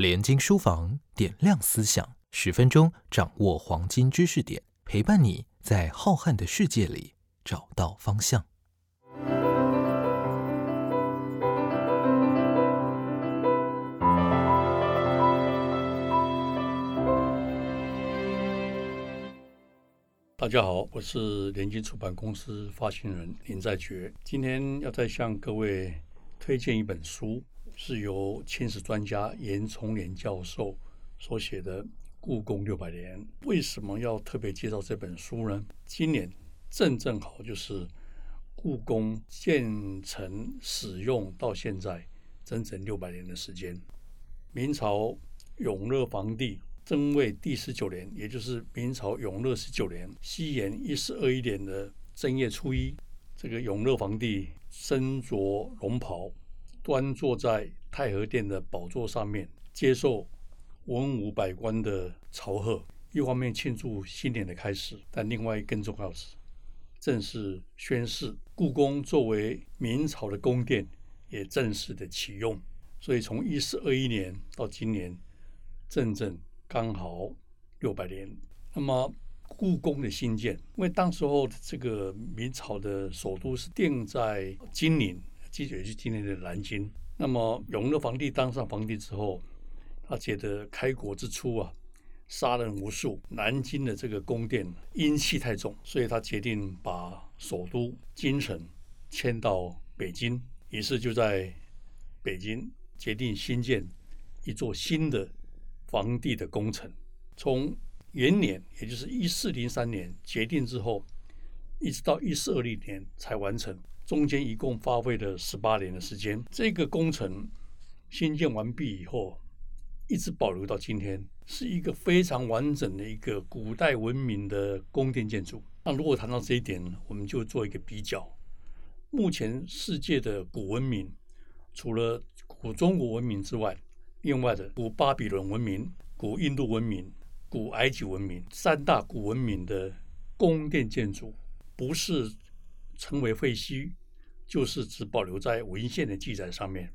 联经书房点亮思想，十分钟掌握黄金知识点，陪伴你在浩瀚的世界里找到方向。大家好，我是联经出版公司发行人林在觉，今天要再向各位推荐一本书，是由清史专家严崇年教授所写的《故宫六百年》。为什么要特别介绍这本书呢？今年正正好就是故宫建成使用到现在整整六百年的时间。明朝永乐皇帝。正位第十九年，也就是明朝永乐十九年，西元一四二一年的正月初一，这个永乐皇帝身着龙袍，端坐在太和殿的宝座上面，接受文武百官的朝贺。一方面庆祝新年的开始，但另外更重要的是，正式宣誓故宫作为明朝的宫殿，也正式的启用。所以从一四二一年到今年，整整。刚好六百年，那么故宫的兴建，因为当时候这个明朝的首都是定在金陵，记者是今天的南京。那么永乐皇帝当上皇帝之后，他觉得开国之初啊，杀人无数，南京的这个宫殿阴气太重，所以他决定把首都京城迁到北京，于是就在北京决定新建一座新的。皇帝的工程，从元年，也就是一四零三年决定之后，一直到一四二零年才完成，中间一共花费了十八年的时间。这个工程新建完毕以后，一直保留到今天，是一个非常完整的一个古代文明的宫殿建筑。那如果谈到这一点，我们就做一个比较。目前世界的古文明，除了古中国文明之外，另外的古巴比伦文明、古印度文明、古埃及文明三大古文明的宫殿建筑，不是成为废墟，就是只保留在文献的记载上面。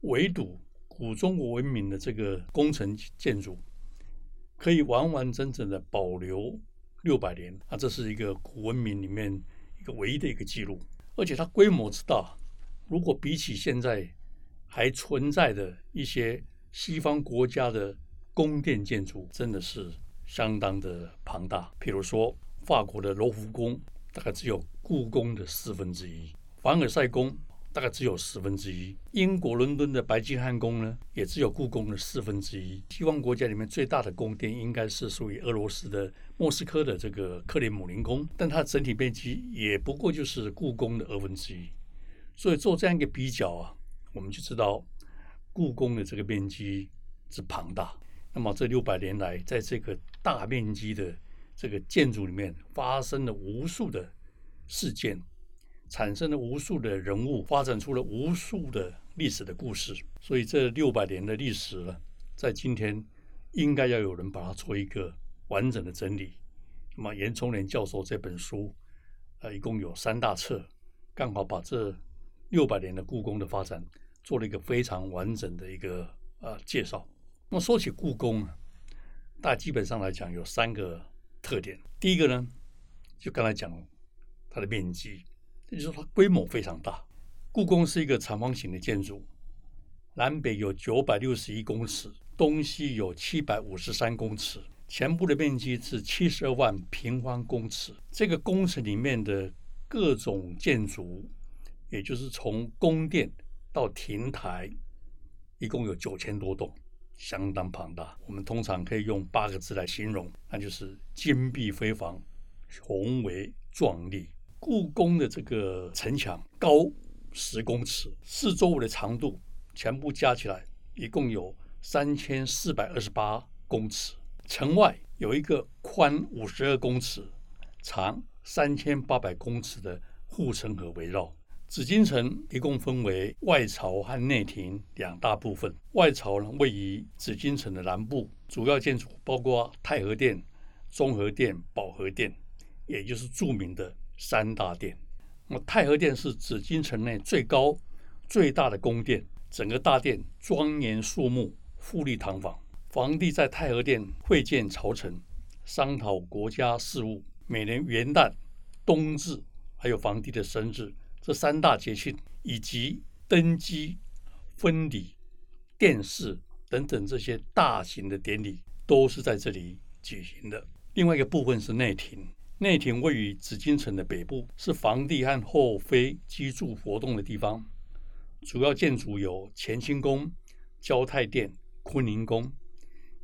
唯独古中国文明的这个工程建筑，可以完完整整的保留六百年啊！这是一个古文明里面一个唯一的一个记录，而且它规模之大，如果比起现在还存在的一些。西方国家的宫殿建筑真的是相当的庞大，譬如说法国的罗浮宫大概只有故宫的四分之一，凡尔赛宫大概只有十分之一，英国伦敦的白金汉宫呢也只有故宫的四分之一。西方国家里面最大的宫殿应该是属于俄罗斯的莫斯科的这个克里姆林宫，但它整体面积也不过就是故宫的二分之一。所以做这样一个比较啊，我们就知道。故宫的这个面积之庞大，那么这六百年来，在这个大面积的这个建筑里面，发生了无数的事件，产生了无数的人物，发展出了无数的历史的故事。所以这六百年的历史呢，在今天应该要有人把它做一个完整的整理。那么严崇年教授这本书，呃，一共有三大册，刚好把这六百年的故宫的发展。做了一个非常完整的一个呃介绍。那么说起故宫啊，大基本上来讲有三个特点。第一个呢，就刚才讲它的面积，也就是说它规模非常大。故宫是一个长方形的建筑，南北有九百六十一公尺，东西有七百五十三公尺，全部的面积是七十二万平方公尺。这个工程里面的各种建筑，也就是从宫殿。到亭台，一共有九千多栋，相当庞大。我们通常可以用八个字来形容，那就是金碧辉煌、宏伟壮丽。故宫的这个城墙高十公尺，四周围的长度全部加起来一共有三千四百二十八公尺。城外有一个宽五十二公尺、长三千八百公尺的护城河围绕。紫禁城一共分为外朝和内廷两大部分。外朝呢位于紫禁城的南部，主要建筑包括太和殿、中和殿、保和殿，也就是著名的三大殿。那么太和殿是紫禁城内最高、最大的宫殿，整个大殿庄严肃穆，富丽堂皇。皇帝在太和殿会见朝臣，商讨国家事务。每年元旦、冬至，还有皇帝的生日这三大节庆，以及登基、婚礼、殿试等等这些大型的典礼，都是在这里举行的。另外一个部分是内廷，内廷位于紫禁城的北部，是皇帝和后妃居住活动的地方。主要建筑有乾清宫、交泰殿、坤宁宫。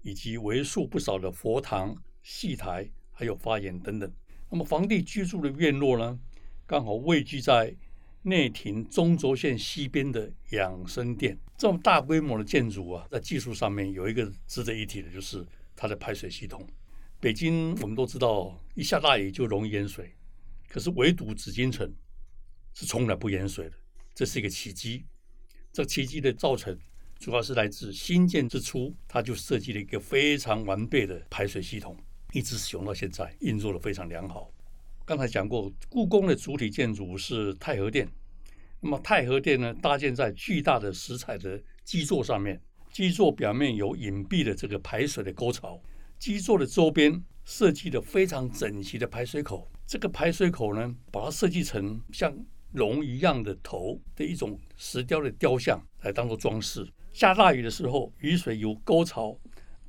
以及为数不少的佛堂、戏台，还有花园等等。那么，皇帝居住的院落呢，刚好位居在内廷中轴线西边的养生殿。这么大规模的建筑啊，在技术上面有一个值得一提的，就是它的排水系统。北京我们都知道，一下大雨就容易淹水，可是唯独紫禁城是从来不淹水的，这是一个奇迹。这奇迹的造成。主要是来自新建之初，它就设计了一个非常完备的排水系统，一直使用到现在，运作的非常良好。刚才讲过，故宫的主体建筑是太和殿。那么太和殿呢，搭建在巨大的石材的基座上面，基座表面有隐蔽的这个排水的沟槽，基座的周边设计了非常整齐的排水口。这个排水口呢，把它设计成像龙一样的头的一种石雕的雕像，来当做装饰。下大雨的时候，雨水由沟槽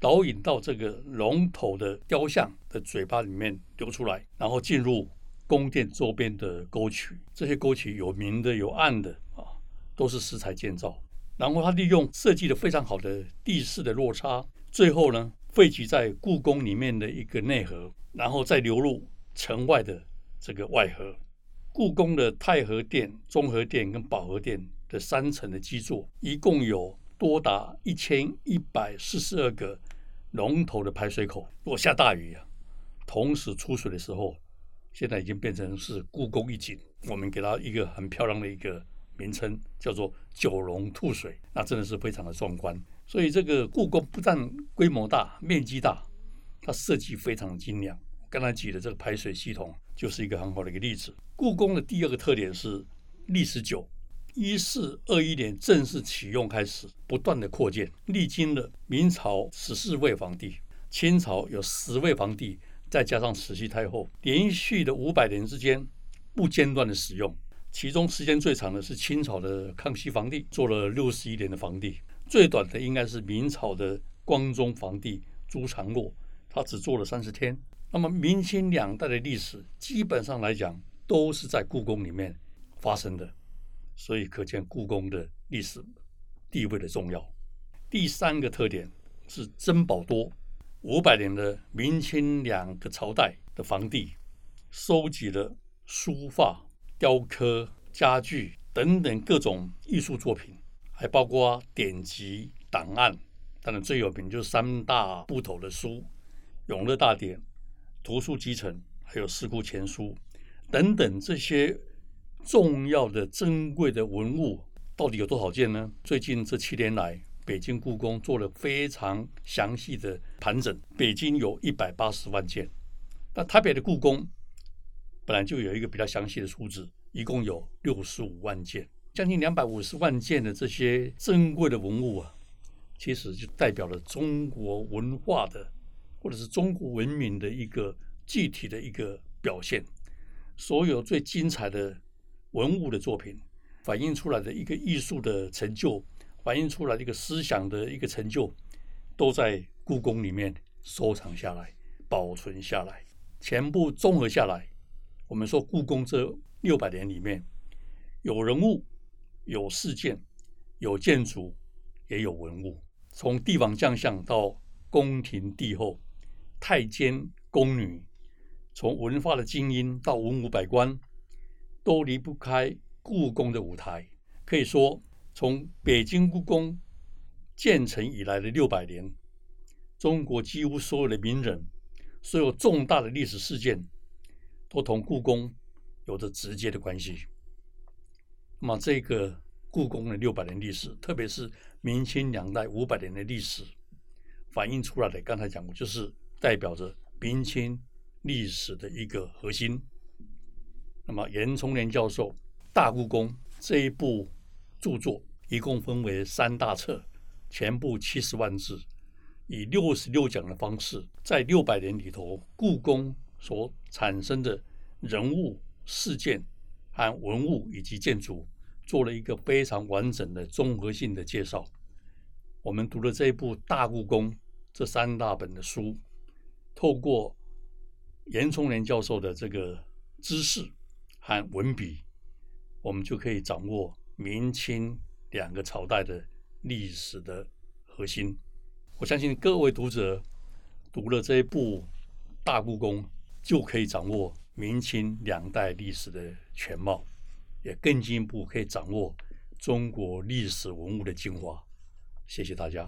导引到这个龙头的雕像的嘴巴里面流出来，然后进入宫殿周边的沟渠。这些沟渠有明的有暗的啊，都是石材建造。然后他利用设计的非常好的地势的落差，最后呢汇集在故宫里面的一个内河，然后再流入城外的这个外河。故宫的太和殿、中和殿跟保和殿的三层的基座，一共有。多达一千一百四十二个龙头的排水口，如果下大雨啊，同时出水的时候，现在已经变成是故宫一景。我们给它一个很漂亮的一个名称，叫做九龙吐水，那真的是非常的壮观。所以这个故宫不但规模大、面积大，它设计非常精良。刚才举的这个排水系统就是一个很好的一个例子。故宫的第二个特点是历史久。一四二一年正式启用开始，不断的扩建，历经了明朝十四位皇帝，清朝有十位皇帝，再加上慈禧太后，连续的五百年之间不间断的使用。其中时间最长的是清朝的康熙皇帝，做了六十一年的皇帝；最短的应该是明朝的光宗皇帝朱常洛，他只做了三十天。那么明清两代的历史，基本上来讲都是在故宫里面发生的。所以可见故宫的历史地位的重要。第三个特点是珍宝多，五百年的明清两个朝代的皇帝收集了书画、雕刻、家具等等各种艺术作品，还包括典籍档案。当然最有名就是三大部头的书，《永乐大典》、《图书集成》还有《四库全书》等等这些。重要的、珍贵的文物到底有多少件呢？最近这七年来，北京故宫做了非常详细的盘整，北京有一百八十万件，那台北的故宫本来就有一个比较详细的数字，一共有六十五万件，将近两百五十万件的这些珍贵的文物啊，其实就代表了中国文化的，或者是中国文明的一个具体的一个表现。所有最精彩的。文物的作品反映出来的一个艺术的成就，反映出来的一个思想的一个成就，都在故宫里面收藏下来、保存下来，全部综合下来。我们说，故宫这六百年里面，有人物、有事件、有建筑，也有文物。从帝王将相到宫廷帝后、太监宫女，从文化的精英到文武百官。都离不开故宫的舞台。可以说，从北京故宫建成以来的六百年，中国几乎所有的名人、所有重大的历史事件，都同故宫有着直接的关系。那么，这个故宫的六百年历史，特别是明清两代五百年的历史，反映出来的，刚才讲过，就是代表着明清历史的一个核心。那么，严崇年教授《大故宫》这一部著作，一共分为三大册，全部七十万字，以六十六讲的方式，在六百年里头，故宫所产生的人物、事件和文物以及建筑，做了一个非常完整的综合性的介绍。我们读了这一部《大故宫》这三大本的书，透过严崇年教授的这个知识和文笔，我们就可以掌握明清两个朝代的。历史的核心，我相信各位读者读了这一部《大故宫》，就可以掌握明清两代历史的全貌，也更进一步可以掌握中国历史文物的精华。谢谢大家。